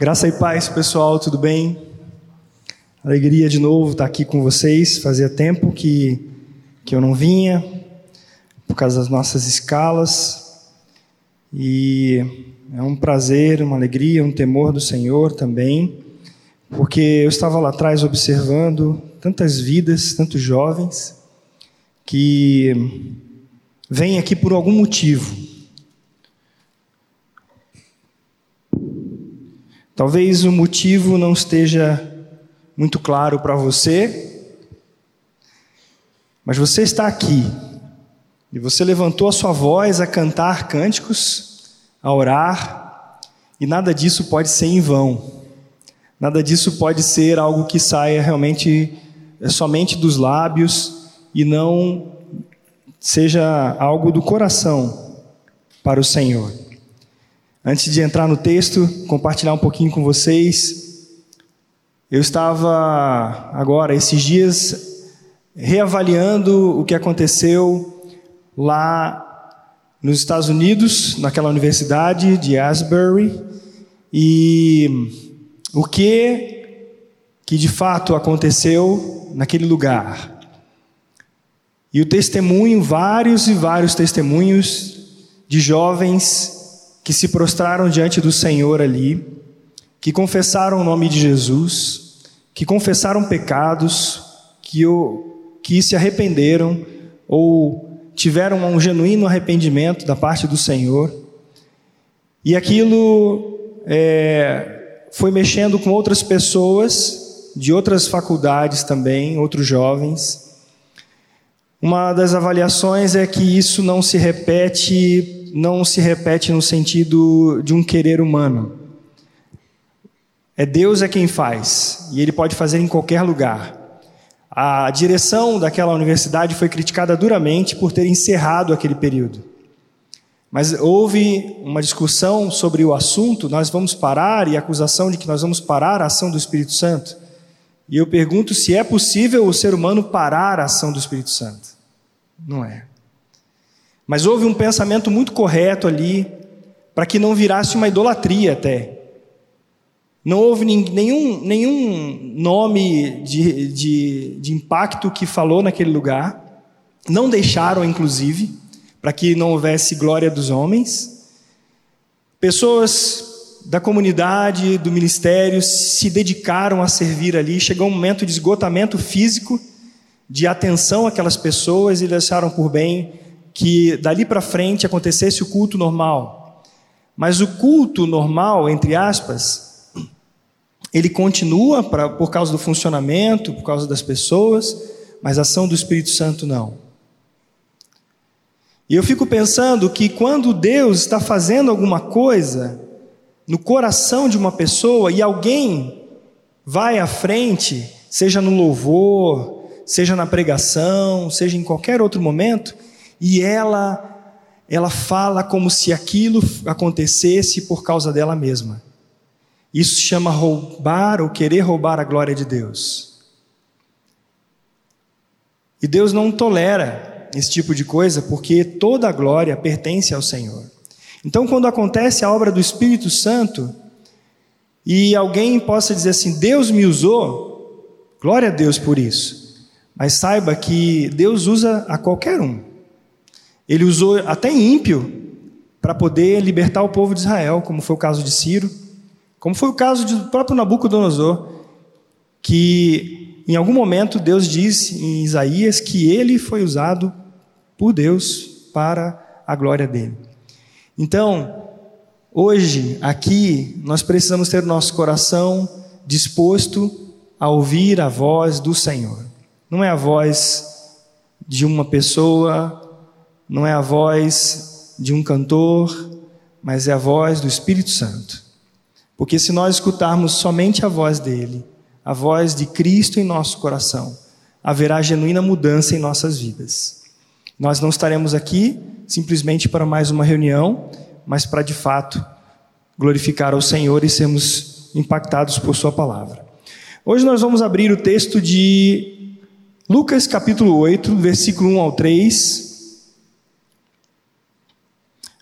Graça e paz, pessoal, tudo bem? Alegria de novo estar aqui com vocês. Fazia tempo que, que eu não vinha, por causa das nossas escalas. E é um prazer, uma alegria, um temor do Senhor também, porque eu estava lá atrás observando tantas vidas, tantos jovens, que vêm aqui por algum motivo Talvez o motivo não esteja muito claro para você, mas você está aqui e você levantou a sua voz a cantar cânticos, a orar, e nada disso pode ser em vão. Nada disso pode ser algo que saia realmente é, somente dos lábios e não seja algo do coração para o Senhor. Antes de entrar no texto, compartilhar um pouquinho com vocês. Eu estava agora, esses dias, reavaliando o que aconteceu lá nos Estados Unidos, naquela universidade de Asbury, e o que que de fato aconteceu naquele lugar. E o testemunho, vários e vários testemunhos de jovens que se prostraram diante do Senhor ali, que confessaram o nome de Jesus, que confessaram pecados, que, o, que se arrependeram ou tiveram um genuíno arrependimento da parte do Senhor. E aquilo é, foi mexendo com outras pessoas de outras faculdades também, outros jovens. Uma das avaliações é que isso não se repete não se repete no sentido de um querer humano. É Deus é quem faz, e Ele pode fazer em qualquer lugar. A direção daquela universidade foi criticada duramente por ter encerrado aquele período. Mas houve uma discussão sobre o assunto, nós vamos parar, e a acusação de que nós vamos parar a ação do Espírito Santo. E eu pergunto se é possível o ser humano parar a ação do Espírito Santo. Não é. Mas houve um pensamento muito correto ali, para que não virasse uma idolatria até. Não houve nenhum, nenhum nome de, de, de impacto que falou naquele lugar. Não deixaram, inclusive, para que não houvesse glória dos homens. Pessoas da comunidade, do ministério, se dedicaram a servir ali. Chegou um momento de esgotamento físico, de atenção àquelas pessoas e deixaram por bem que dali para frente acontecesse o culto normal. Mas o culto normal, entre aspas, ele continua pra, por causa do funcionamento, por causa das pessoas, mas a ação do Espírito Santo não. E eu fico pensando que quando Deus está fazendo alguma coisa no coração de uma pessoa e alguém vai à frente, seja no louvor, seja na pregação, seja em qualquer outro momento, e ela ela fala como se aquilo acontecesse por causa dela mesma. Isso chama roubar ou querer roubar a glória de Deus. E Deus não tolera esse tipo de coisa, porque toda a glória pertence ao Senhor. Então, quando acontece a obra do Espírito Santo, e alguém possa dizer assim: Deus me usou, glória a Deus por isso. Mas saiba que Deus usa a qualquer um. Ele usou até ímpio para poder libertar o povo de Israel, como foi o caso de Ciro, como foi o caso do próprio Nabucodonosor, que em algum momento Deus diz em Isaías que ele foi usado por Deus para a glória dele. Então, hoje, aqui, nós precisamos ter nosso coração disposto a ouvir a voz do Senhor. Não é a voz de uma pessoa não é a voz de um cantor, mas é a voz do Espírito Santo. Porque se nós escutarmos somente a voz dele, a voz de Cristo em nosso coração, haverá genuína mudança em nossas vidas. Nós não estaremos aqui simplesmente para mais uma reunião, mas para de fato glorificar ao Senhor e sermos impactados por Sua palavra. Hoje nós vamos abrir o texto de Lucas capítulo 8, versículo 1 ao 3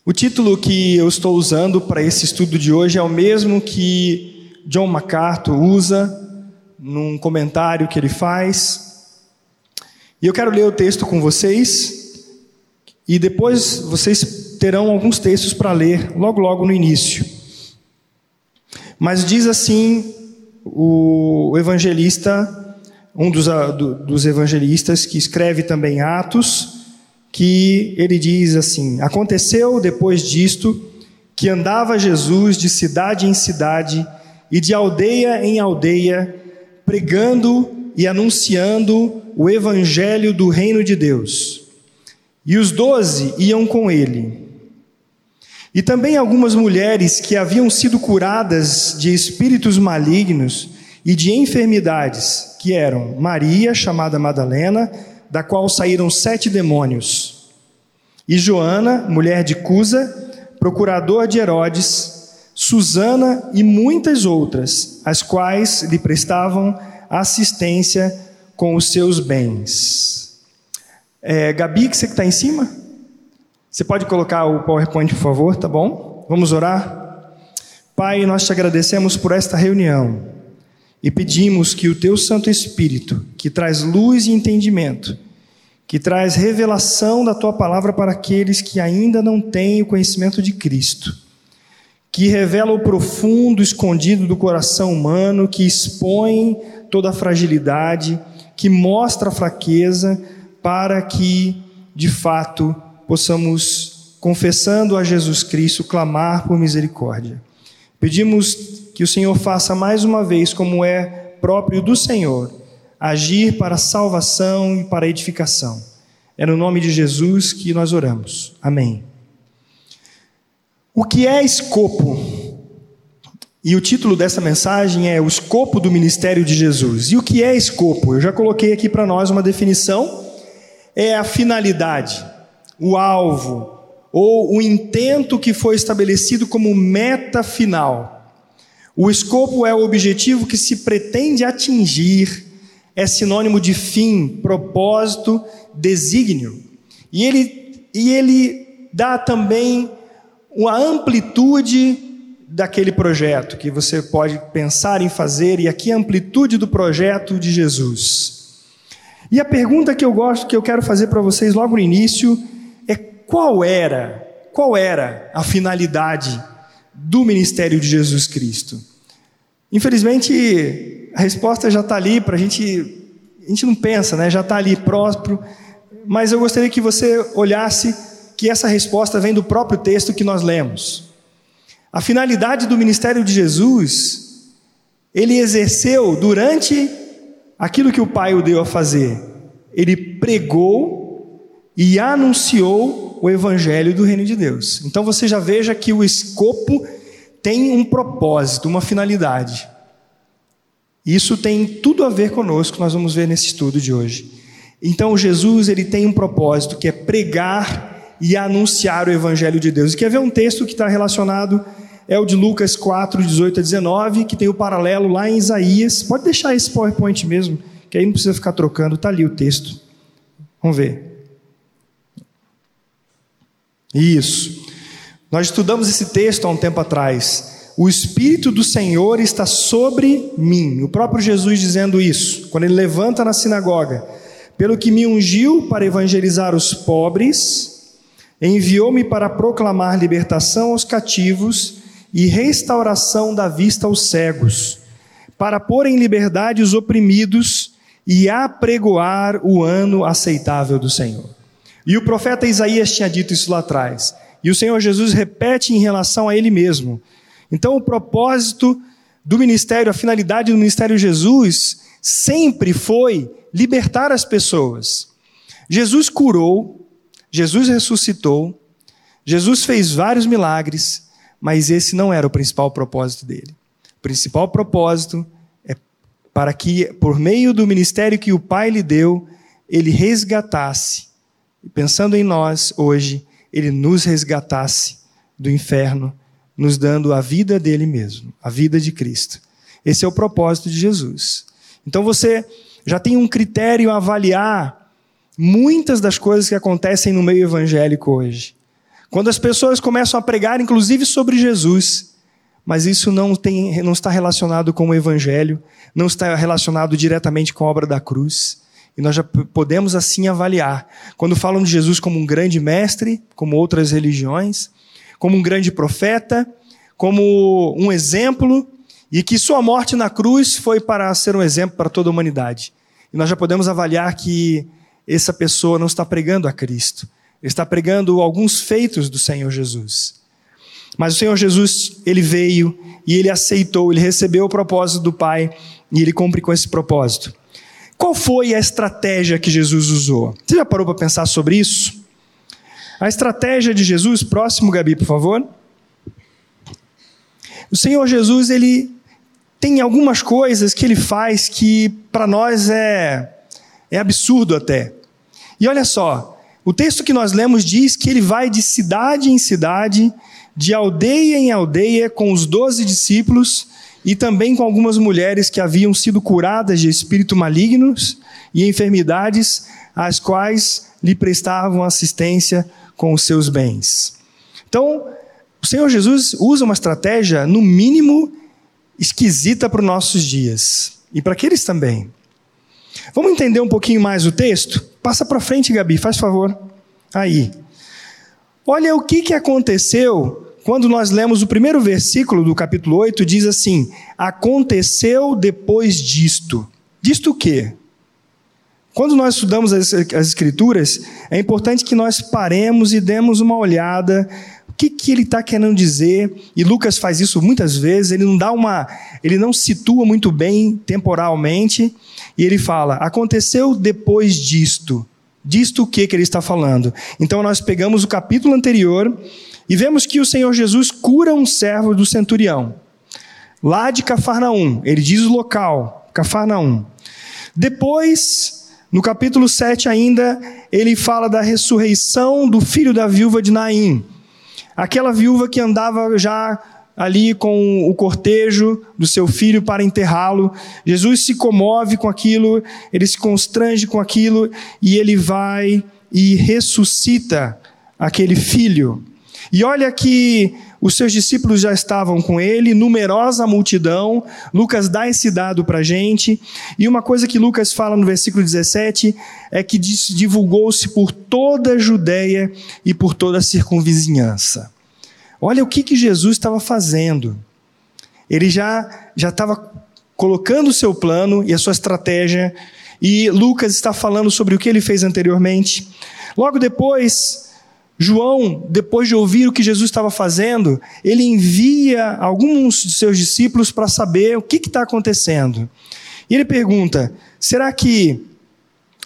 o título que eu estou usando para esse estudo de hoje é o mesmo que John MacArthur usa num comentário que ele faz. E eu quero ler o texto com vocês, e depois vocês terão alguns textos para ler logo logo no início. Mas diz assim o evangelista, um dos, dos evangelistas que escreve também Atos, que ele diz assim: Aconteceu depois disto que andava Jesus de cidade em cidade e de aldeia em aldeia, pregando e anunciando o evangelho do reino de Deus. E os doze iam com ele. E também algumas mulheres que haviam sido curadas de espíritos malignos e de enfermidades, que eram Maria, chamada Madalena, da qual saíram sete demônios, e Joana, mulher de Cusa, procurador de Herodes, Susana e muitas outras, as quais lhe prestavam assistência com os seus bens. É, Gabi, que você que está em cima? Você pode colocar o PowerPoint, por favor, tá bom? Vamos orar? Pai, nós te agradecemos por esta reunião e pedimos que o teu Santo Espírito, que traz luz e entendimento, que traz revelação da tua palavra para aqueles que ainda não têm o conhecimento de Cristo, que revela o profundo escondido do coração humano, que expõe toda a fragilidade, que mostra a fraqueza, para que, de fato, possamos, confessando a Jesus Cristo, clamar por misericórdia. Pedimos que o Senhor faça mais uma vez, como é próprio do Senhor, agir para salvação e para edificação. É no nome de Jesus que nós oramos. Amém. O que é escopo? E o título dessa mensagem é O Escopo do Ministério de Jesus. E o que é escopo? Eu já coloquei aqui para nós uma definição: é a finalidade, o alvo, ou o intento que foi estabelecido como meta final. O escopo é o objetivo que se pretende atingir, é sinônimo de fim, propósito, desígnio. E ele, e ele dá também uma amplitude daquele projeto que você pode pensar em fazer, e aqui a amplitude do projeto de Jesus. E a pergunta que eu gosto, que eu quero fazer para vocês logo no início, qual era, qual era a finalidade do ministério de Jesus Cristo? Infelizmente, a resposta já está ali para a gente, a gente não pensa, né? já está ali próspero, mas eu gostaria que você olhasse que essa resposta vem do próprio texto que nós lemos. A finalidade do ministério de Jesus, ele exerceu durante aquilo que o Pai o deu a fazer. Ele pregou e anunciou o evangelho do reino de Deus. Então você já veja que o escopo tem um propósito, uma finalidade. Isso tem tudo a ver conosco, nós vamos ver nesse estudo de hoje. Então Jesus ele tem um propósito que é pregar e anunciar o Evangelho de Deus. E quer ver um texto que está relacionado? É o de Lucas 4, 18 a 19, que tem o paralelo lá em Isaías. Pode deixar esse PowerPoint mesmo, que aí não precisa ficar trocando, está ali o texto. Vamos ver. Isso. Nós estudamos esse texto há um tempo atrás. O Espírito do Senhor está sobre mim. O próprio Jesus dizendo isso, quando ele levanta na sinagoga. Pelo que me ungiu para evangelizar os pobres Enviou-me para proclamar libertação aos cativos e restauração da vista aos cegos, para pôr em liberdade os oprimidos e apregoar o ano aceitável do Senhor. E o profeta Isaías tinha dito isso lá atrás. E o Senhor Jesus repete em relação a ele mesmo. Então, o propósito do ministério, a finalidade do ministério Jesus, sempre foi libertar as pessoas. Jesus curou, Jesus ressuscitou, Jesus fez vários milagres, mas esse não era o principal propósito dele. O principal propósito é para que, por meio do ministério que o Pai lhe deu, ele resgatasse, e pensando em nós hoje, ele nos resgatasse do inferno, nos dando a vida dele mesmo, a vida de Cristo. Esse é o propósito de Jesus. Então você já tem um critério a avaliar muitas das coisas que acontecem no meio evangélico hoje. Quando as pessoas começam a pregar, inclusive sobre Jesus, mas isso não, tem, não está relacionado com o Evangelho, não está relacionado diretamente com a obra da cruz. E nós já podemos assim avaliar. Quando falam de Jesus como um grande mestre, como outras religiões, como um grande profeta, como um exemplo, e que sua morte na cruz foi para ser um exemplo para toda a humanidade. E nós já podemos avaliar que essa pessoa não está pregando a Cristo, está pregando alguns feitos do Senhor Jesus. Mas o Senhor Jesus, ele veio e ele aceitou, ele recebeu o propósito do Pai e ele cumpre com esse propósito. Qual foi a estratégia que Jesus usou? Você já parou para pensar sobre isso? A estratégia de Jesus, próximo Gabi, por favor. O Senhor Jesus, ele tem algumas coisas que ele faz que para nós é, é absurdo até. E olha só, o texto que nós lemos diz que ele vai de cidade em cidade, de aldeia em aldeia, com os doze discípulos e também com algumas mulheres que haviam sido curadas de espíritos malignos e enfermidades, às quais lhe prestavam assistência com os seus bens. Então, o Senhor Jesus usa uma estratégia, no mínimo, esquisita para os nossos dias e para aqueles também. Vamos entender um pouquinho mais o texto? Passa para frente, Gabi, faz favor. Aí. Olha o que, que aconteceu quando nós lemos o primeiro versículo do capítulo 8, diz assim: Aconteceu depois disto. Disto o quê? Quando nós estudamos as, as Escrituras, é importante que nós paremos e demos uma olhada que, que ele está querendo dizer? E Lucas faz isso muitas vezes, ele não dá uma. ele não situa muito bem temporalmente, e ele fala: aconteceu depois disto. Disto o que, que ele está falando? Então nós pegamos o capítulo anterior e vemos que o Senhor Jesus cura um servo do centurião, lá de Cafarnaum, ele diz o local, Cafarnaum. Depois, no capítulo 7 ainda, ele fala da ressurreição do filho da viúva de Naim. Aquela viúva que andava já ali com o cortejo do seu filho para enterrá-lo. Jesus se comove com aquilo, ele se constrange com aquilo e ele vai e ressuscita aquele filho. E olha que os seus discípulos já estavam com ele, numerosa multidão. Lucas dá esse dado para a gente. E uma coisa que Lucas fala no versículo 17 é que divulgou-se por toda a Judéia e por toda a circunvizinhança. Olha o que, que Jesus estava fazendo. Ele já já estava colocando o seu plano e a sua estratégia. E Lucas está falando sobre o que ele fez anteriormente. Logo depois, João, depois de ouvir o que Jesus estava fazendo, ele envia alguns de seus discípulos para saber o que está acontecendo. E ele pergunta: será que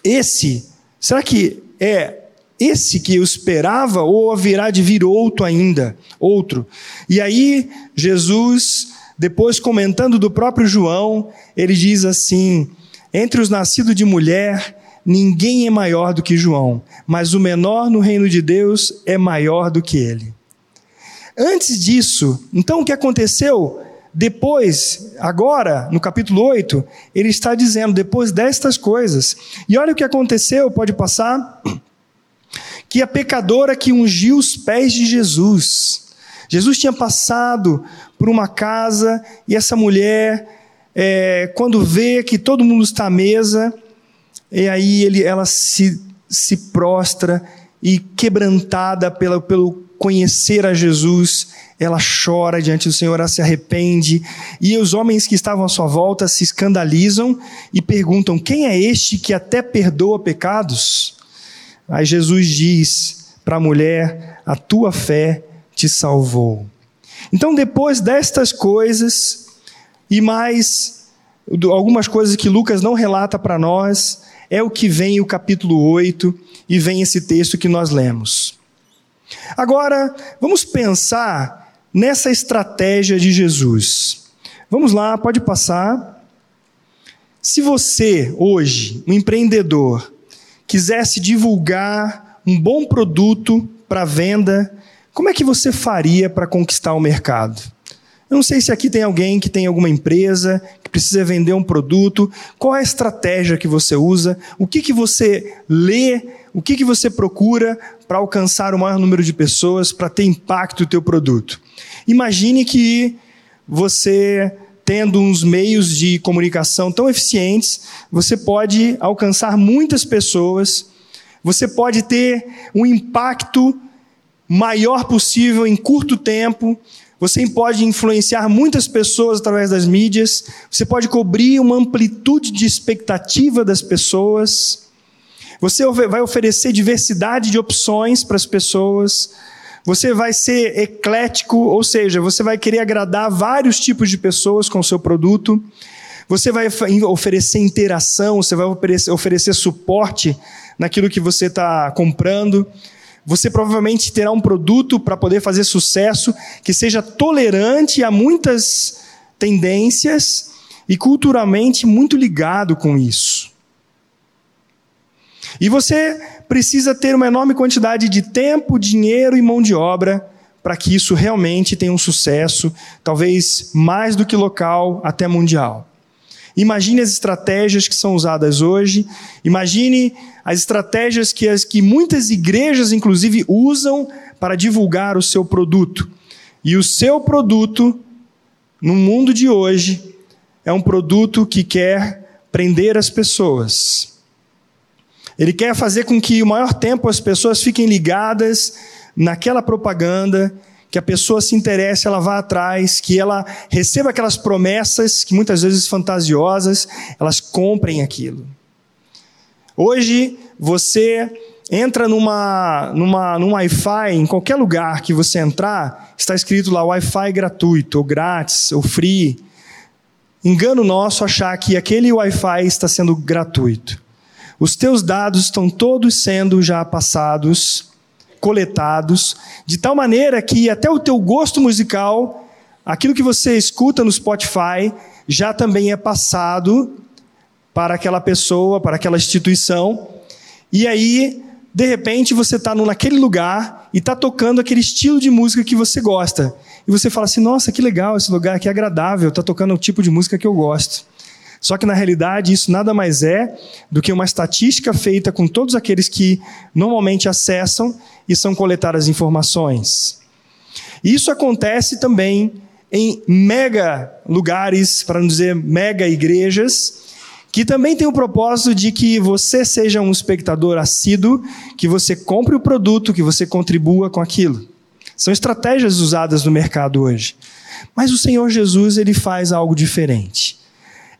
esse, será que é esse que eu esperava ou haverá de vir outro ainda, outro? E aí Jesus, depois comentando do próprio João, ele diz assim: entre os nascidos de mulher Ninguém é maior do que João, mas o menor no reino de Deus é maior do que ele. Antes disso, então o que aconteceu? Depois, agora, no capítulo 8, ele está dizendo, depois destas coisas. E olha o que aconteceu, pode passar. Que a pecadora que ungiu os pés de Jesus. Jesus tinha passado por uma casa e essa mulher, é, quando vê que todo mundo está à mesa, e aí ele, ela se, se prostra e quebrantada pela, pelo conhecer a Jesus, ela chora diante do Senhor, ela se arrepende, e os homens que estavam à sua volta se escandalizam e perguntam: Quem é este que até perdoa pecados? Aí Jesus diz para a mulher: A tua fé te salvou. Então, depois destas coisas, e mais algumas coisas que Lucas não relata para nós, é o que vem o capítulo 8 e vem esse texto que nós lemos. Agora, vamos pensar nessa estratégia de Jesus. Vamos lá, pode passar. Se você, hoje, um empreendedor, quisesse divulgar um bom produto para venda, como é que você faria para conquistar o mercado? Eu não sei se aqui tem alguém que tem alguma empresa, que precisa vender um produto. Qual é a estratégia que você usa? O que, que você lê? O que, que você procura para alcançar o maior número de pessoas, para ter impacto no teu produto? Imagine que você tendo uns meios de comunicação tão eficientes, você pode alcançar muitas pessoas, você pode ter um impacto maior possível em curto tempo, você pode influenciar muitas pessoas através das mídias, você pode cobrir uma amplitude de expectativa das pessoas, você vai oferecer diversidade de opções para as pessoas, você vai ser eclético, ou seja, você vai querer agradar vários tipos de pessoas com o seu produto. Você vai oferecer interação, você vai oferecer, oferecer suporte naquilo que você está comprando. Você provavelmente terá um produto para poder fazer sucesso que seja tolerante a muitas tendências e culturalmente muito ligado com isso. E você precisa ter uma enorme quantidade de tempo, dinheiro e mão de obra para que isso realmente tenha um sucesso, talvez mais do que local, até mundial. Imagine as estratégias que são usadas hoje, imagine as estratégias que, as, que muitas igrejas, inclusive, usam para divulgar o seu produto. E o seu produto, no mundo de hoje, é um produto que quer prender as pessoas ele quer fazer com que o maior tempo as pessoas fiquem ligadas naquela propaganda, que a pessoa se interesse, ela vá atrás, que ela receba aquelas promessas, que muitas vezes fantasiosas, elas comprem aquilo. Hoje, você entra numa, numa, num Wi-Fi, em qualquer lugar que você entrar, está escrito lá Wi-Fi gratuito, ou grátis, ou free. Engano nosso achar que aquele Wi-Fi está sendo gratuito. Os teus dados estão todos sendo já passados, coletados, de tal maneira que até o teu gosto musical, aquilo que você escuta no Spotify, já também é passado para aquela pessoa, para aquela instituição. E aí, de repente, você está naquele lugar e está tocando aquele estilo de música que você gosta. E você fala assim: nossa, que legal esse lugar, que agradável, está tocando o tipo de música que eu gosto. Só que na realidade isso nada mais é do que uma estatística feita com todos aqueles que normalmente acessam e são coletadas informações. Isso acontece também em mega lugares, para não dizer mega igrejas, que também tem o propósito de que você seja um espectador assíduo, que você compre o produto, que você contribua com aquilo. São estratégias usadas no mercado hoje. Mas o Senhor Jesus, ele faz algo diferente.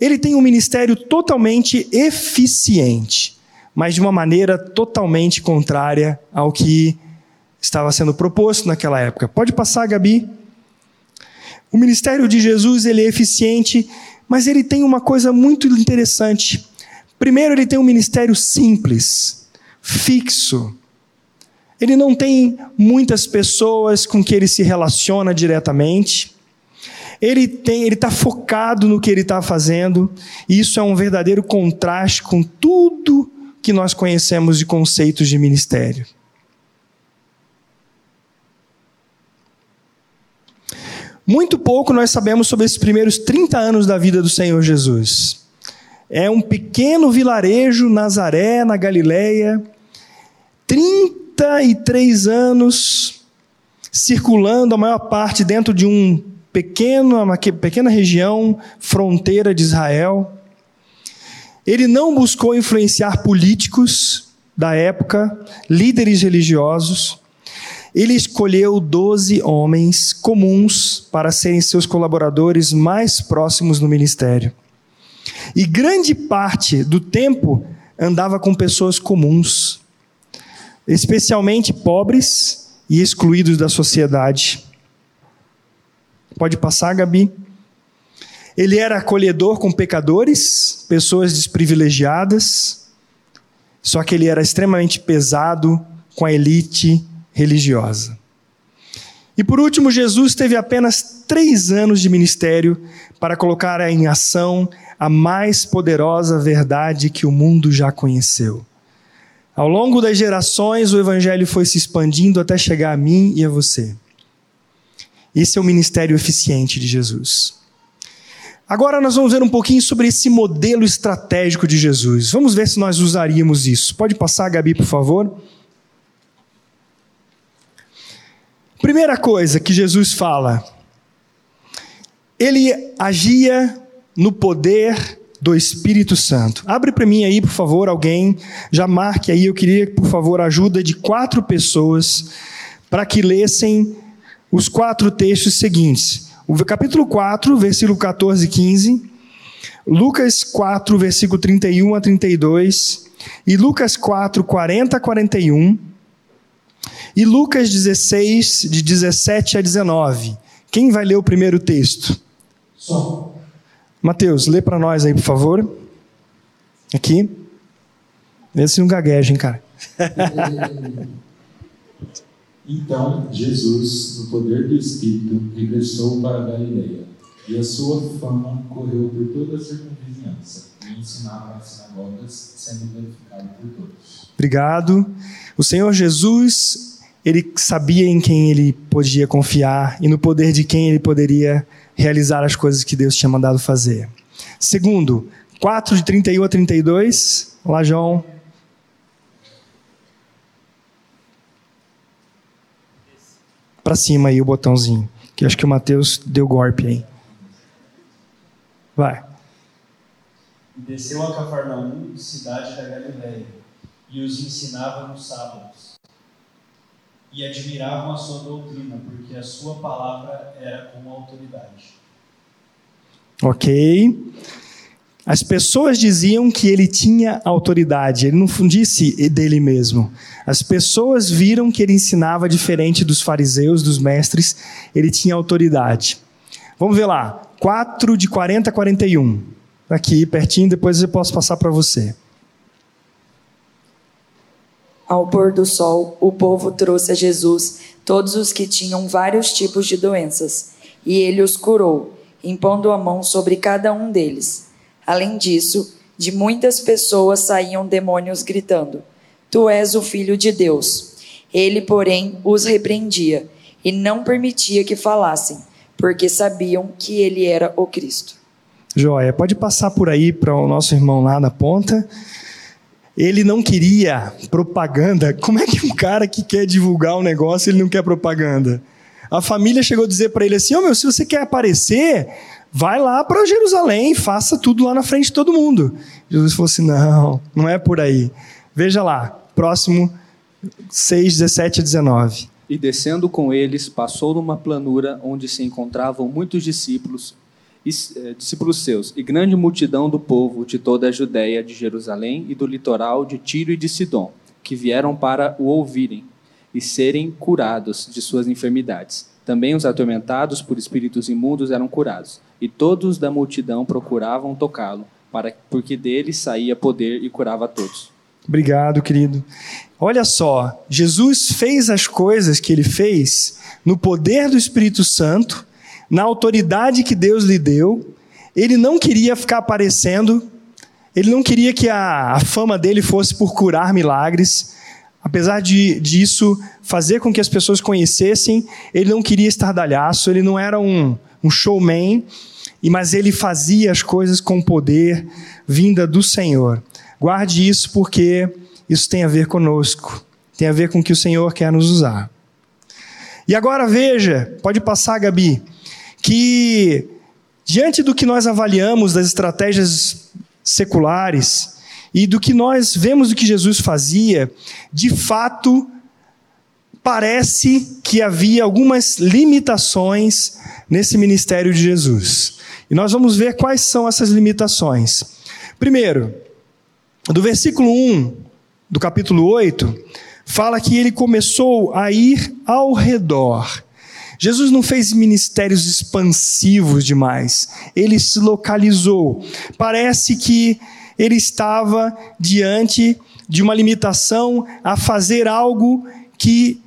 Ele tem um ministério totalmente eficiente, mas de uma maneira totalmente contrária ao que estava sendo proposto naquela época. Pode passar, Gabi? O ministério de Jesus ele é eficiente, mas ele tem uma coisa muito interessante. Primeiro, ele tem um ministério simples, fixo. Ele não tem muitas pessoas com que ele se relaciona diretamente ele tem, ele está focado no que ele está fazendo, e isso é um verdadeiro contraste com tudo que nós conhecemos de conceitos de ministério. Muito pouco nós sabemos sobre esses primeiros 30 anos da vida do Senhor Jesus. É um pequeno vilarejo, Nazaré, na Galileia, 33 anos circulando a maior parte dentro de um pequeno, uma pequena região fronteira de Israel. Ele não buscou influenciar políticos da época, líderes religiosos. Ele escolheu doze homens comuns para serem seus colaboradores mais próximos no ministério. E grande parte do tempo andava com pessoas comuns, especialmente pobres e excluídos da sociedade. Pode passar, Gabi. Ele era acolhedor com pecadores, pessoas desprivilegiadas, só que ele era extremamente pesado com a elite religiosa. E por último, Jesus teve apenas três anos de ministério para colocar em ação a mais poderosa verdade que o mundo já conheceu. Ao longo das gerações, o Evangelho foi se expandindo até chegar a mim e a você. Esse é o ministério eficiente de Jesus. Agora nós vamos ver um pouquinho sobre esse modelo estratégico de Jesus. Vamos ver se nós usaríamos isso. Pode passar, Gabi, por favor? Primeira coisa que Jesus fala: ele agia no poder do Espírito Santo. Abre para mim aí, por favor, alguém, já marque aí, eu queria, por favor, ajuda de quatro pessoas para que lessem os quatro textos seguintes. O capítulo 4, versículo 14 e 15, Lucas 4, versículo 31 a 32, e Lucas 4, 40 a 41, e Lucas 16, de 17 a 19. Quem vai ler o primeiro texto? Só. Mateus, lê para nós aí, por favor. Aqui. Vê se não gagueja, hein, cara. então, Jesus, no poder do Espírito, regressou para Galileia, e a sua fama correu por toda a circunvizinhança, e ensinava nas sinagogas, sendo glorificado por todos. Obrigado. O Senhor Jesus, ele sabia em quem ele podia confiar e no poder de quem ele poderia realizar as coisas que Deus tinha mandado fazer. Segundo, 4 de 31 a 32. Olá, João. Para cima aí o botãozinho, que acho que o Mateus deu golpe aí. Vai. Desceu a Cafarnaum, cidade da Galiléia, e os ensinava nos sábados e admiravam a sua doutrina, porque a sua palavra era com autoridade. Ok. As pessoas diziam que ele tinha autoridade, ele não disse dele mesmo. As pessoas viram que ele ensinava diferente dos fariseus, dos mestres, ele tinha autoridade. Vamos ver lá, 4 de 40 a 41. Aqui, pertinho, depois eu posso passar para você. Ao pôr do sol, o povo trouxe a Jesus todos os que tinham vários tipos de doenças, e ele os curou, impondo a mão sobre cada um deles. Além disso, de muitas pessoas saíam demônios gritando: Tu és o filho de Deus. Ele, porém, os repreendia e não permitia que falassem, porque sabiam que ele era o Cristo. Joia, pode passar por aí para o nosso irmão lá na ponta. Ele não queria propaganda. Como é que um cara que quer divulgar um negócio, ele não quer propaganda? A família chegou a dizer para ele assim: "Ô oh, meu, se você quer aparecer, vai lá para Jerusalém, faça tudo lá na frente de todo mundo". Jesus falou assim: "Não, não é por aí". Veja lá, próximo 6, 17 a 19. E descendo com eles, passou numa planura onde se encontravam muitos discípulos eh, discípulos seus, e grande multidão do povo de toda a Judéia, de Jerusalém e do litoral de Tiro e de Sidom, que vieram para o ouvirem e serem curados de suas enfermidades. Também os atormentados por espíritos imundos eram curados, e todos da multidão procuravam tocá-lo, para porque dele saía poder e curava todos. Obrigado, querido. Olha só, Jesus fez as coisas que ele fez no poder do Espírito Santo na autoridade que Deus lhe deu, ele não queria ficar aparecendo, ele não queria que a, a fama dele fosse por curar milagres, apesar de disso fazer com que as pessoas conhecessem, ele não queria estardalhaço, ele não era um, um showman, mas ele fazia as coisas com poder vinda do Senhor. Guarde isso porque isso tem a ver conosco, tem a ver com o que o Senhor quer nos usar. E agora veja, pode passar, Gabi que, diante do que nós avaliamos das estratégias seculares e do que nós vemos do que Jesus fazia, de fato, parece que havia algumas limitações nesse ministério de Jesus. E nós vamos ver quais são essas limitações. Primeiro, do versículo 1 do capítulo 8, fala que ele começou a ir ao redor Jesus não fez ministérios expansivos demais, ele se localizou. Parece que ele estava diante de uma limitação a fazer algo que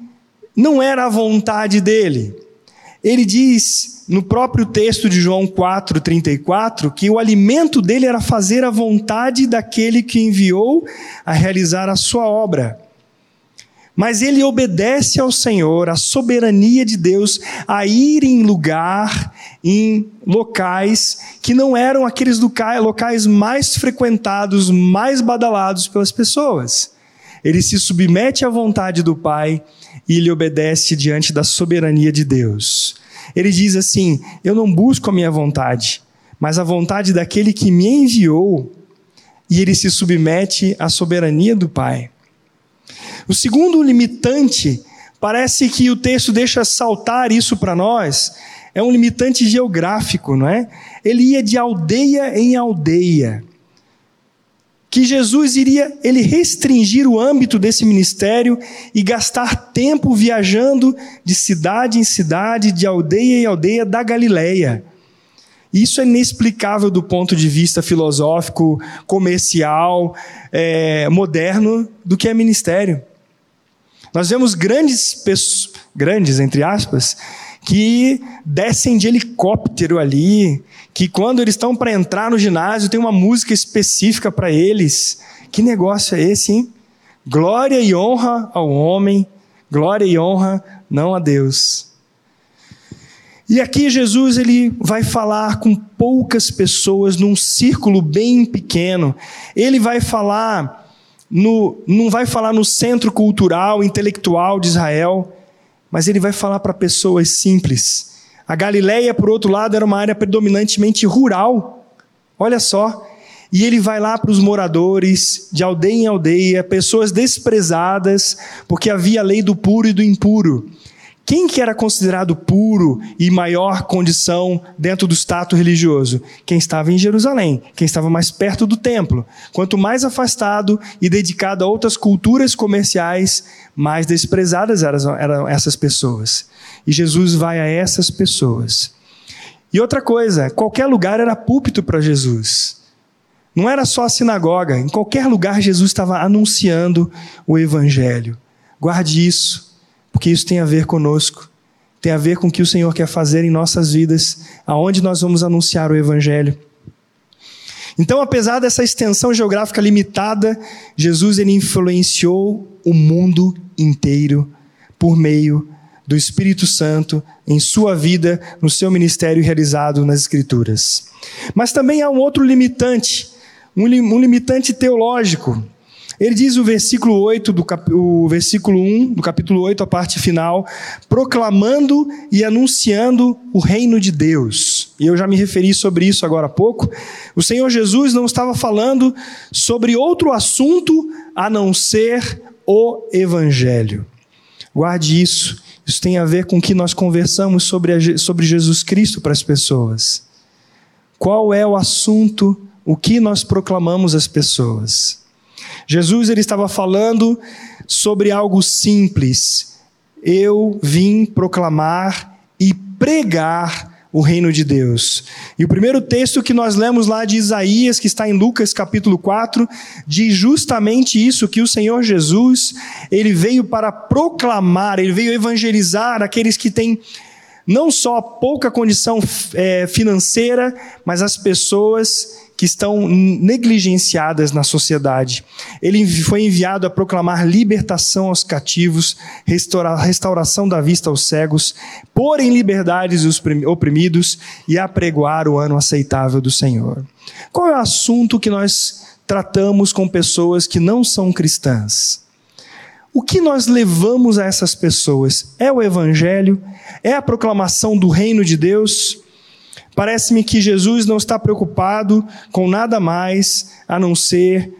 não era a vontade dele. Ele diz no próprio texto de João 4:34 que o alimento dele era fazer a vontade daquele que enviou a realizar a sua obra. Mas ele obedece ao Senhor, à soberania de Deus, a ir em lugar, em locais que não eram aqueles locais mais frequentados, mais badalados pelas pessoas. Ele se submete à vontade do Pai e ele obedece diante da soberania de Deus. ele diz assim: Eu não busco a minha vontade, mas a vontade daquele que me enviou, e ele se submete à soberania do Pai. O segundo limitante, parece que o texto deixa saltar isso para nós, é um limitante geográfico, não é? Ele ia de aldeia em aldeia. Que Jesus iria ele restringir o âmbito desse ministério e gastar tempo viajando de cidade em cidade, de aldeia em aldeia da Galileia. Isso é inexplicável do ponto de vista filosófico, comercial, é, moderno do que é ministério. Nós vemos grandes, grandes entre aspas, que descem de helicóptero ali, que quando eles estão para entrar no ginásio tem uma música específica para eles. Que negócio é esse, hein? Glória e honra ao homem, glória e honra não a Deus. E aqui Jesus ele vai falar com poucas pessoas num círculo bem pequeno. Ele vai falar no, não vai falar no centro cultural, intelectual de Israel, mas ele vai falar para pessoas simples. A Galileia, por outro lado, era uma área predominantemente rural. Olha só. E ele vai lá para os moradores, de aldeia em aldeia, pessoas desprezadas, porque havia a lei do puro e do impuro. Quem que era considerado puro e maior condição dentro do status religioso? Quem estava em Jerusalém, quem estava mais perto do templo. Quanto mais afastado e dedicado a outras culturas comerciais, mais desprezadas eram, eram essas pessoas. E Jesus vai a essas pessoas. E outra coisa, qualquer lugar era púlpito para Jesus. Não era só a sinagoga, em qualquer lugar Jesus estava anunciando o evangelho. Guarde isso porque isso tem a ver conosco, tem a ver com o que o Senhor quer fazer em nossas vidas, aonde nós vamos anunciar o Evangelho. Então, apesar dessa extensão geográfica limitada, Jesus ele influenciou o mundo inteiro por meio do Espírito Santo em sua vida, no seu ministério realizado nas Escrituras. Mas também há um outro limitante, um limitante teológico, ele diz o versículo 8 do cap... o versículo 1 do capítulo 8, a parte final, proclamando e anunciando o reino de Deus. E eu já me referi sobre isso agora há pouco. O Senhor Jesus não estava falando sobre outro assunto a não ser o evangelho. Guarde isso. Isso tem a ver com o que nós conversamos sobre, a... sobre Jesus Cristo para as pessoas. Qual é o assunto, o que nós proclamamos às pessoas? Jesus ele estava falando sobre algo simples. Eu vim proclamar e pregar o reino de Deus. E o primeiro texto que nós lemos lá de Isaías, que está em Lucas capítulo 4, diz justamente isso que o Senhor Jesus, ele veio para proclamar, ele veio evangelizar aqueles que têm não só pouca condição é, financeira, mas as pessoas que estão negligenciadas na sociedade. Ele foi enviado a proclamar libertação aos cativos, restauração da vista aos cegos, pôr em liberdade os oprimidos e apregoar o ano aceitável do Senhor. Qual é o assunto que nós tratamos com pessoas que não são cristãs? O que nós levamos a essas pessoas? É o Evangelho? É a proclamação do reino de Deus? Parece-me que Jesus não está preocupado com nada mais a não ser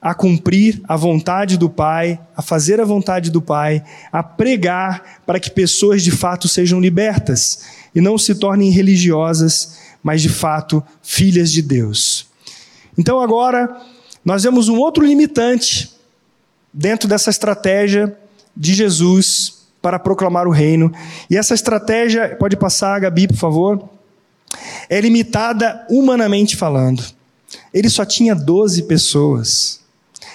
a cumprir a vontade do Pai, a fazer a vontade do Pai, a pregar para que pessoas de fato sejam libertas e não se tornem religiosas, mas de fato filhas de Deus. Então agora nós vemos um outro limitante dentro dessa estratégia de Jesus para proclamar o reino. E essa estratégia, pode passar, Gabi, por favor é limitada humanamente falando. Ele só tinha 12 pessoas.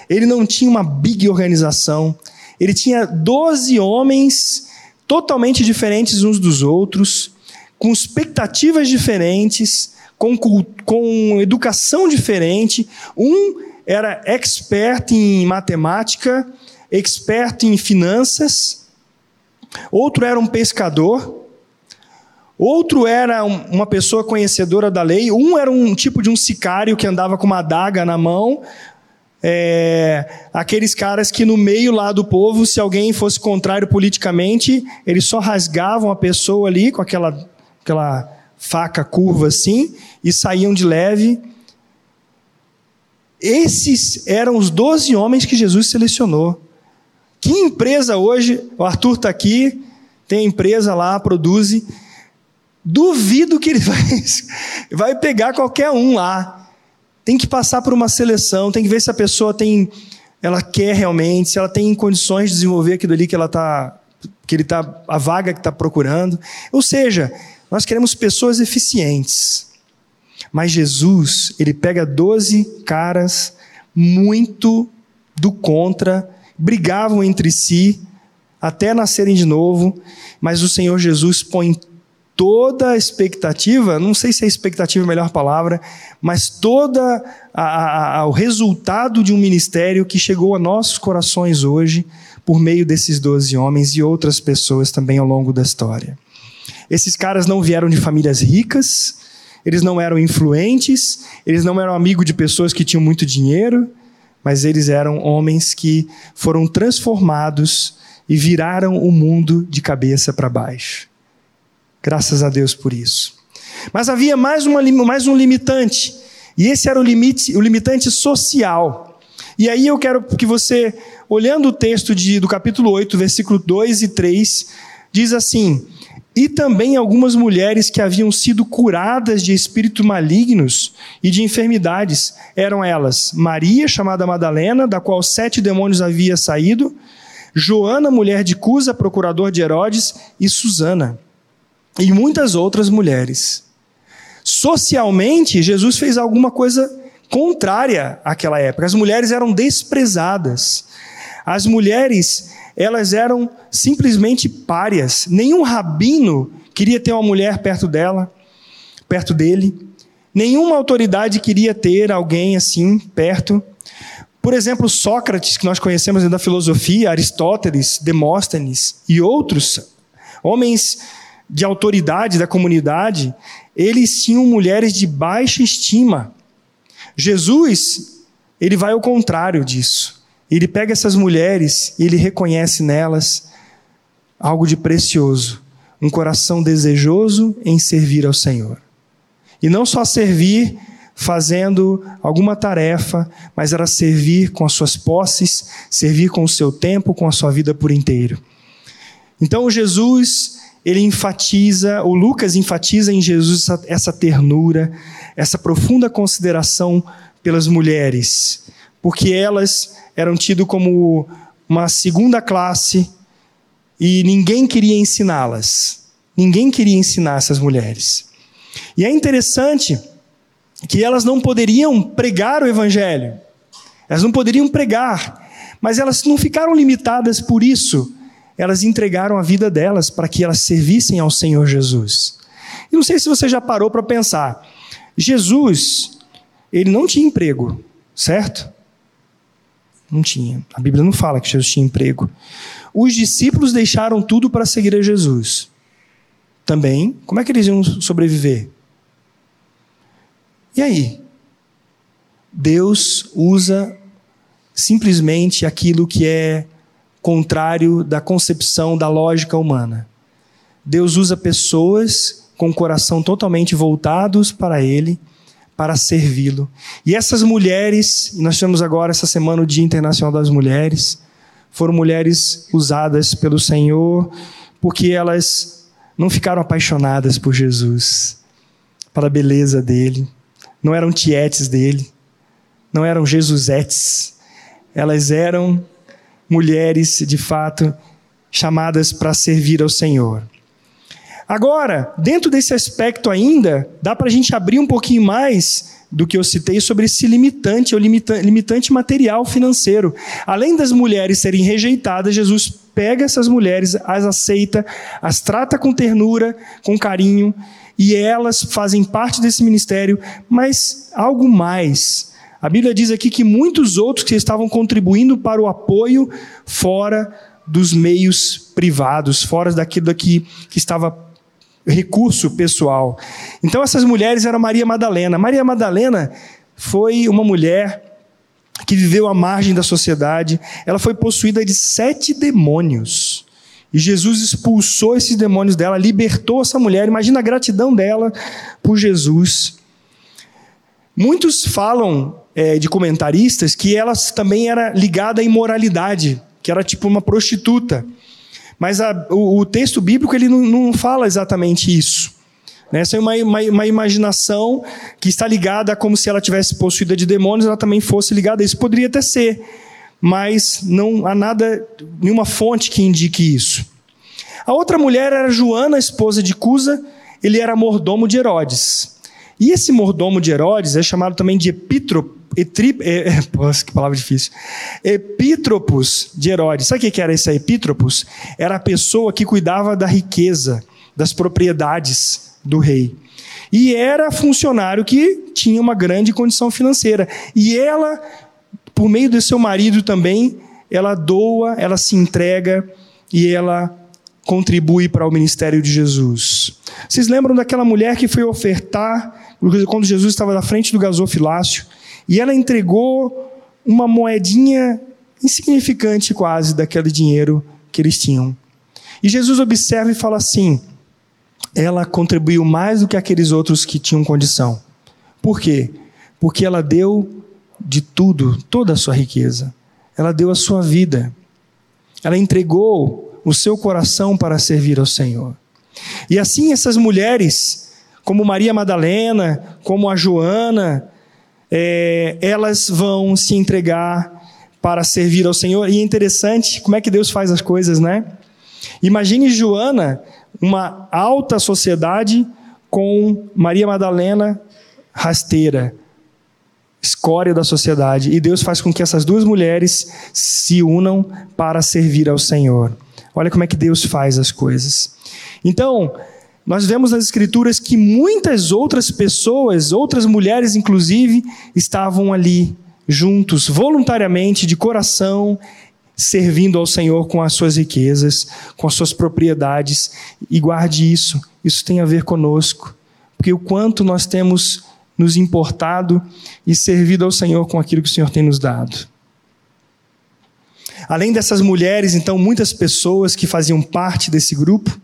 Ele não tinha uma big organização. Ele tinha 12 homens totalmente diferentes uns dos outros, com expectativas diferentes, com, com educação diferente. Um era expert em matemática, expert em finanças, outro era um pescador, Outro era uma pessoa conhecedora da lei, um era um tipo de um sicário que andava com uma adaga na mão, é, aqueles caras que no meio lá do povo, se alguém fosse contrário politicamente, eles só rasgavam a pessoa ali com aquela, aquela faca curva assim e saíam de leve. Esses eram os doze homens que Jesus selecionou. Que empresa hoje, o Arthur está aqui, tem empresa lá, produz. Duvido que ele vai, vai pegar qualquer um lá tem que passar por uma seleção, tem que ver se a pessoa tem, ela quer realmente, se ela tem condições de desenvolver aquilo ali que ela tá, que ele tá, a vaga que está procurando. Ou seja, nós queremos pessoas eficientes. Mas Jesus, ele pega 12 caras muito do contra, brigavam entre si até nascerem de novo, mas o Senhor Jesus põe toda a expectativa, não sei se é expectativa a melhor palavra, mas toda a, a, o resultado de um ministério que chegou a nossos corações hoje por meio desses doze homens e outras pessoas também ao longo da história. Esses caras não vieram de famílias ricas, eles não eram influentes, eles não eram amigos de pessoas que tinham muito dinheiro, mas eles eram homens que foram transformados e viraram o mundo de cabeça para baixo. Graças a Deus por isso. Mas havia mais, uma, mais um limitante, e esse era o, limite, o limitante social. E aí eu quero que você, olhando o texto de, do capítulo 8, versículo 2 e 3, diz assim: E também algumas mulheres que haviam sido curadas de espíritos malignos e de enfermidades, eram elas Maria, chamada Madalena, da qual sete demônios havia saído, Joana, mulher de Cusa, procurador de Herodes, e Susana e muitas outras mulheres. Socialmente, Jesus fez alguma coisa contrária àquela época. As mulheres eram desprezadas. As mulheres, elas eram simplesmente párias. Nenhum rabino queria ter uma mulher perto dela, perto dele. Nenhuma autoridade queria ter alguém assim perto. Por exemplo, Sócrates, que nós conhecemos da filosofia, Aristóteles, Demóstenes e outros homens de autoridade da comunidade, eles tinham mulheres de baixa estima. Jesus, ele vai ao contrário disso. Ele pega essas mulheres e ele reconhece nelas algo de precioso, um coração desejoso em servir ao Senhor. E não só servir fazendo alguma tarefa, mas era servir com as suas posses, servir com o seu tempo, com a sua vida por inteiro. Então Jesus, ele enfatiza, o Lucas enfatiza em Jesus essa, essa ternura, essa profunda consideração pelas mulheres, porque elas eram tidas como uma segunda classe e ninguém queria ensiná-las. Ninguém queria ensinar essas mulheres. E é interessante que elas não poderiam pregar o evangelho. Elas não poderiam pregar, mas elas não ficaram limitadas por isso elas entregaram a vida delas para que elas servissem ao Senhor Jesus. E não sei se você já parou para pensar. Jesus, ele não tinha emprego, certo? Não tinha. A Bíblia não fala que Jesus tinha emprego. Os discípulos deixaram tudo para seguir a Jesus. Também, como é que eles iam sobreviver? E aí? Deus usa simplesmente aquilo que é contrário da concepção da lógica humana. Deus usa pessoas com o coração totalmente voltados para Ele, para servi-lo. E essas mulheres, nós temos agora essa semana o Dia Internacional das Mulheres, foram mulheres usadas pelo Senhor porque elas não ficaram apaixonadas por Jesus, pela beleza dele, não eram tietes dele, não eram Jesusetes, elas eram mulheres, de fato, chamadas para servir ao Senhor. Agora, dentro desse aspecto ainda, dá para a gente abrir um pouquinho mais do que eu citei sobre esse limitante, o limitante, material financeiro. Além das mulheres serem rejeitadas, Jesus pega essas mulheres, as aceita, as trata com ternura, com carinho, e elas fazem parte desse ministério, mas algo mais. A Bíblia diz aqui que muitos outros que estavam contribuindo para o apoio fora dos meios privados, fora daquilo que, que estava recurso pessoal. Então essas mulheres eram Maria Madalena. Maria Madalena foi uma mulher que viveu à margem da sociedade, ela foi possuída de sete demônios. E Jesus expulsou esses demônios dela, libertou essa mulher. Imagina a gratidão dela por Jesus. Muitos falam é, de comentaristas que ela também era ligada à imoralidade, que era tipo uma prostituta. Mas a, o, o, texto bíblico ele não, não fala exatamente isso. Né? Essa é uma, uma, uma, imaginação que está ligada a como se ela tivesse possuída de demônios, ela também fosse ligada a isso. Poderia até ser, mas não há nada, nenhuma fonte que indique isso. A outra mulher era Joana, esposa de Cusa, ele era mordomo de Herodes. E esse mordomo de Herodes é chamado também de Epitrop, Etrip, é, é, poxa, que palavra difícil. Epítropos de Herodes. Sabe o que era esse Epítropos? Era a pessoa que cuidava da riqueza, das propriedades do rei. E era funcionário que tinha uma grande condição financeira. E ela, por meio do seu marido também, ela doa, ela se entrega e ela contribui para o ministério de Jesus. Vocês lembram daquela mulher que foi ofertar, quando Jesus estava na frente do gasofilácio, e ela entregou uma moedinha insignificante quase daquele dinheiro que eles tinham. E Jesus observa e fala assim: ela contribuiu mais do que aqueles outros que tinham condição. Por quê? Porque ela deu de tudo, toda a sua riqueza. Ela deu a sua vida. Ela entregou o seu coração para servir ao Senhor. E assim essas mulheres, como Maria Madalena, como a Joana, é, elas vão se entregar para servir ao Senhor. E é interessante como é que Deus faz as coisas, né? Imagine Joana, uma alta sociedade, com Maria Madalena, rasteira, escória da sociedade. E Deus faz com que essas duas mulheres se unam para servir ao Senhor. Olha como é que Deus faz as coisas. Então, nós vemos nas Escrituras que muitas outras pessoas, outras mulheres inclusive, estavam ali juntos, voluntariamente, de coração, servindo ao Senhor com as suas riquezas, com as suas propriedades. E guarde isso, isso tem a ver conosco, porque o quanto nós temos nos importado e servido ao Senhor com aquilo que o Senhor tem nos dado. Além dessas mulheres, então, muitas pessoas que faziam parte desse grupo,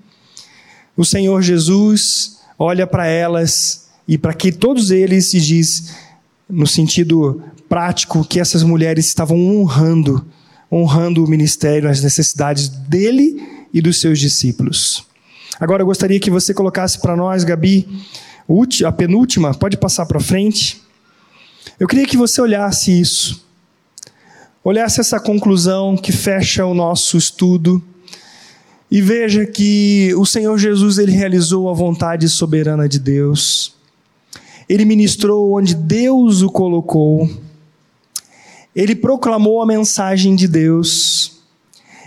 o Senhor Jesus olha para elas e para que todos eles e diz, no sentido prático, que essas mulheres estavam honrando, honrando o ministério, as necessidades dele e dos seus discípulos. Agora eu gostaria que você colocasse para nós, Gabi, a penúltima, pode passar para frente. Eu queria que você olhasse isso, olhasse essa conclusão que fecha o nosso estudo e veja que o Senhor Jesus ele realizou a vontade soberana de Deus. Ele ministrou onde Deus o colocou. Ele proclamou a mensagem de Deus.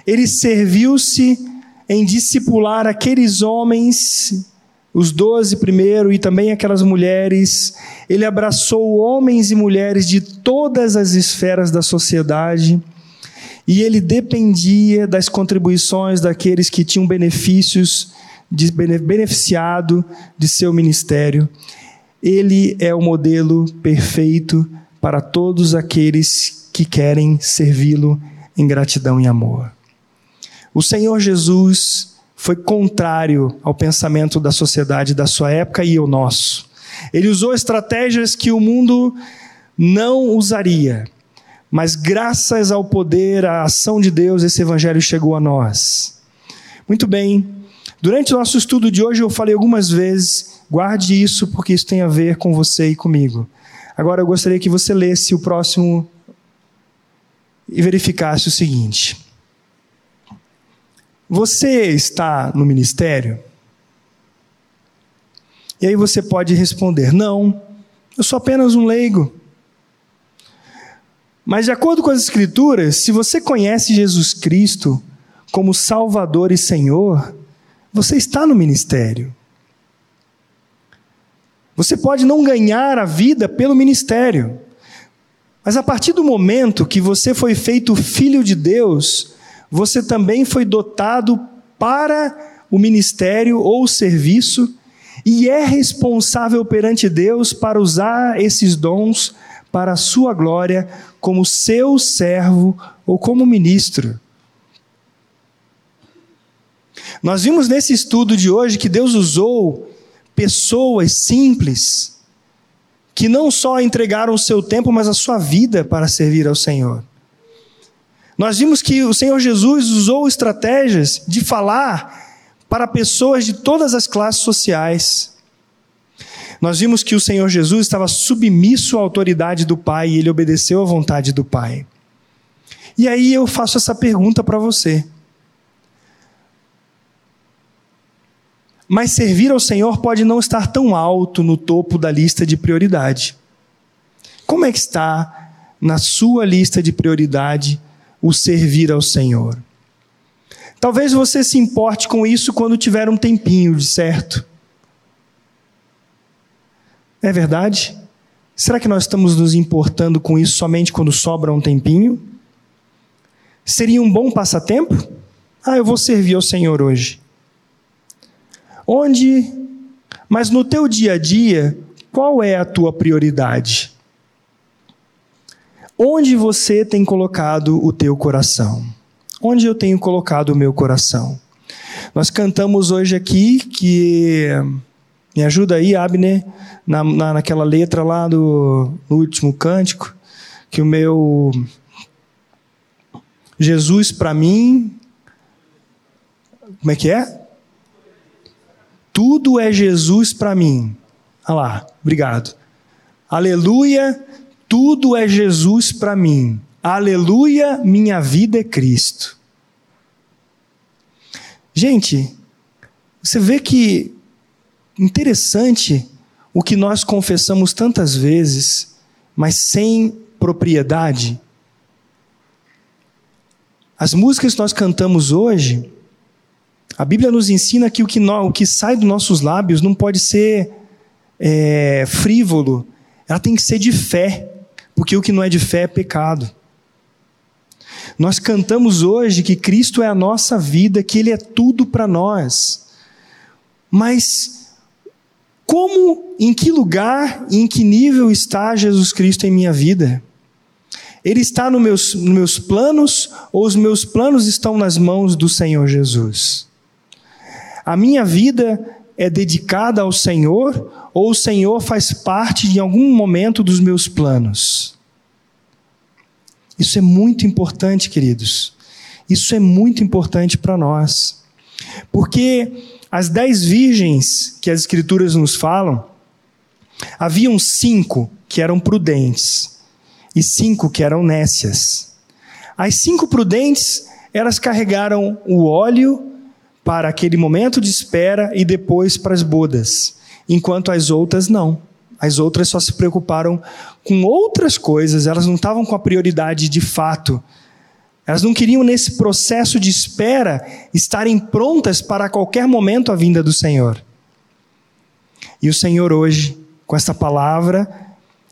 Ele serviu-se em discipular aqueles homens, os doze primeiro e também aquelas mulheres. Ele abraçou homens e mulheres de todas as esferas da sociedade e ele dependia das contribuições daqueles que tinham benefícios, de, beneficiado de seu ministério. Ele é o modelo perfeito para todos aqueles que querem servi-lo em gratidão e amor. O Senhor Jesus foi contrário ao pensamento da sociedade da sua época e ao nosso. Ele usou estratégias que o mundo não usaria mas graças ao poder, à ação de Deus, esse evangelho chegou a nós. Muito bem, durante o nosso estudo de hoje eu falei algumas vezes, guarde isso porque isso tem a ver com você e comigo. Agora eu gostaria que você lesse o próximo e verificasse o seguinte: Você está no ministério? E aí você pode responder: Não, eu sou apenas um leigo. Mas, de acordo com as Escrituras, se você conhece Jesus Cristo como Salvador e Senhor, você está no ministério. Você pode não ganhar a vida pelo ministério, mas a partir do momento que você foi feito filho de Deus, você também foi dotado para o ministério ou o serviço e é responsável perante Deus para usar esses dons para a sua glória, como seu servo ou como ministro. Nós vimos nesse estudo de hoje que Deus usou pessoas simples que não só entregaram o seu tempo, mas a sua vida para servir ao Senhor. Nós vimos que o Senhor Jesus usou estratégias de falar para pessoas de todas as classes sociais. Nós vimos que o Senhor Jesus estava submisso à autoridade do Pai e ele obedeceu à vontade do Pai. E aí eu faço essa pergunta para você. Mas servir ao Senhor pode não estar tão alto no topo da lista de prioridade. Como é que está na sua lista de prioridade o servir ao Senhor? Talvez você se importe com isso quando tiver um tempinho de certo. É verdade? Será que nós estamos nos importando com isso somente quando sobra um tempinho? Seria um bom passatempo? Ah, eu vou servir ao Senhor hoje. Onde, mas no teu dia a dia, qual é a tua prioridade? Onde você tem colocado o teu coração? Onde eu tenho colocado o meu coração? Nós cantamos hoje aqui que. Me ajuda aí, Abner, na, na, naquela letra lá do último cântico, que o meu. Jesus para mim. Como é que é? Tudo é Jesus para mim. Olha lá, obrigado. Aleluia, tudo é Jesus para mim. Aleluia, minha vida é Cristo. Gente, você vê que interessante o que nós confessamos tantas vezes, mas sem propriedade. As músicas que nós cantamos hoje, a Bíblia nos ensina que o que, no, o que sai dos nossos lábios não pode ser é, frívolo, ela tem que ser de fé, porque o que não é de fé é pecado. Nós cantamos hoje que Cristo é a nossa vida, que Ele é tudo para nós. Mas como, em que lugar e em que nível está Jesus Cristo em minha vida? Ele está nos meus, meus planos ou os meus planos estão nas mãos do Senhor Jesus? A minha vida é dedicada ao Senhor ou o Senhor faz parte de algum momento dos meus planos? Isso é muito importante, queridos. Isso é muito importante para nós. Porque as dez virgens que as Escrituras nos falam, haviam cinco que eram prudentes e cinco que eram nécias. As cinco prudentes, elas carregaram o óleo para aquele momento de espera e depois para as bodas, enquanto as outras não. As outras só se preocuparam com outras coisas, elas não estavam com a prioridade de fato. Elas não queriam, nesse processo de espera, estarem prontas para qualquer momento a vinda do Senhor. E o Senhor, hoje, com essa palavra,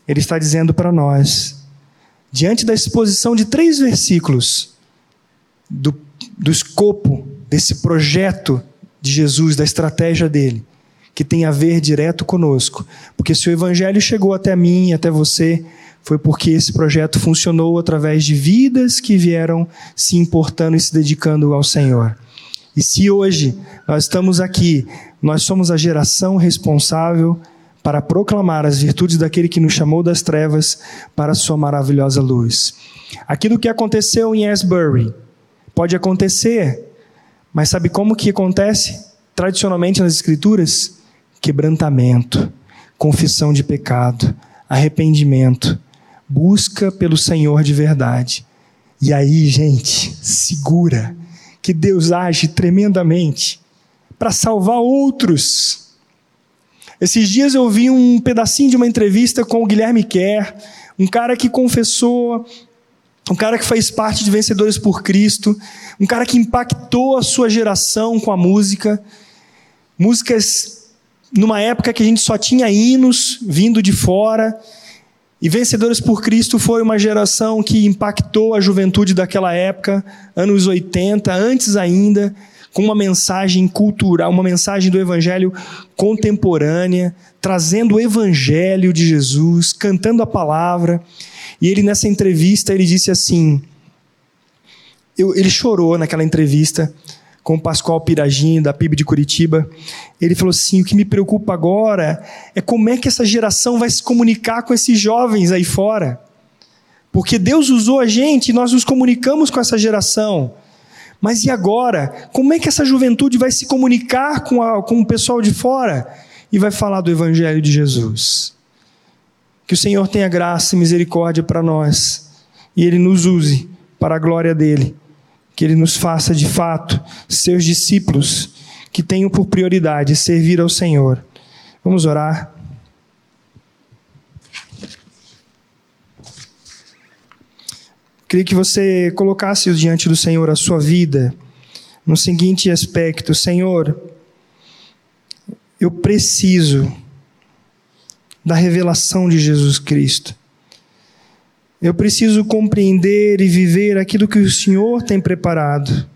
Ele está dizendo para nós, diante da exposição de três versículos do, do escopo desse projeto de Jesus, da estratégia dele, que tem a ver direto conosco. Porque se o Evangelho chegou até mim até você, foi porque esse projeto funcionou através de vidas que vieram se importando e se dedicando ao Senhor. E se hoje nós estamos aqui, nós somos a geração responsável para proclamar as virtudes daquele que nos chamou das trevas para a sua maravilhosa luz. Aquilo que aconteceu em Asbury pode acontecer mas sabe como que acontece? Tradicionalmente nas escrituras, quebrantamento, confissão de pecado, arrependimento, busca pelo Senhor de verdade. E aí, gente, segura que Deus age tremendamente para salvar outros. Esses dias eu vi um pedacinho de uma entrevista com o Guilherme Kerr, um cara que confessou um cara que faz parte de Vencedores por Cristo, um cara que impactou a sua geração com a música, músicas numa época que a gente só tinha hinos vindo de fora, e Vencedores por Cristo foi uma geração que impactou a juventude daquela época, anos 80, antes ainda, com uma mensagem cultural, uma mensagem do evangelho contemporânea, trazendo o evangelho de Jesus, cantando a palavra. E ele nessa entrevista ele disse assim: eu, ele chorou naquela entrevista com o Pascoal Piraginho, da PIB de Curitiba. Ele falou assim: o que me preocupa agora é como é que essa geração vai se comunicar com esses jovens aí fora. Porque Deus usou a gente e nós nos comunicamos com essa geração. Mas e agora? Como é que essa juventude vai se comunicar com, a, com o pessoal de fora e vai falar do Evangelho de Jesus? Que o Senhor tenha graça e misericórdia para nós e Ele nos use para a glória dele que Ele nos faça de fato seus discípulos que tenham por prioridade servir ao Senhor. Vamos orar. Queria que você colocasse diante do Senhor a sua vida no seguinte aspecto: Senhor, eu preciso da revelação de Jesus Cristo. Eu preciso compreender e viver aquilo que o Senhor tem preparado.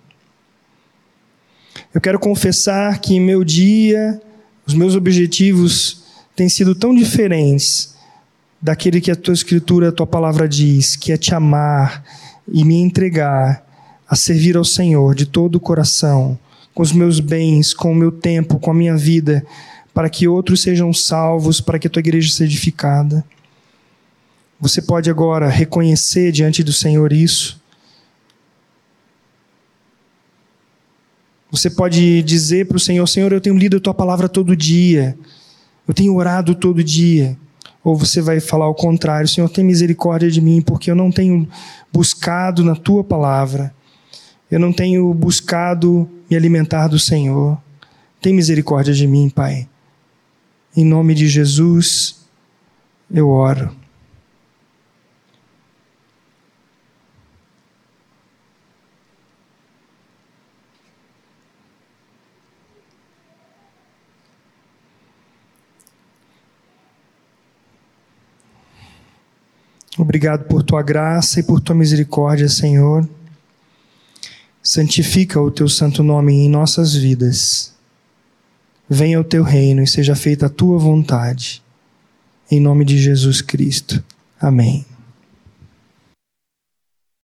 Eu quero confessar que em meu dia, os meus objetivos têm sido tão diferentes daquele que a tua escritura, a tua palavra diz, que é te amar e me entregar a servir ao Senhor de todo o coração, com os meus bens, com o meu tempo, com a minha vida, para que outros sejam salvos, para que a tua igreja seja edificada. Você pode agora reconhecer diante do Senhor isso. Você pode dizer para o Senhor: Senhor, eu tenho lido a tua palavra todo dia, eu tenho orado todo dia. Ou você vai falar o contrário: Senhor, tem misericórdia de mim, porque eu não tenho buscado na tua palavra, eu não tenho buscado me alimentar do Senhor. Tem misericórdia de mim, Pai. Em nome de Jesus, eu oro. Obrigado por tua graça e por tua misericórdia, Senhor. Santifica o teu santo nome em nossas vidas. Venha o teu reino e seja feita a tua vontade. Em nome de Jesus Cristo. Amém.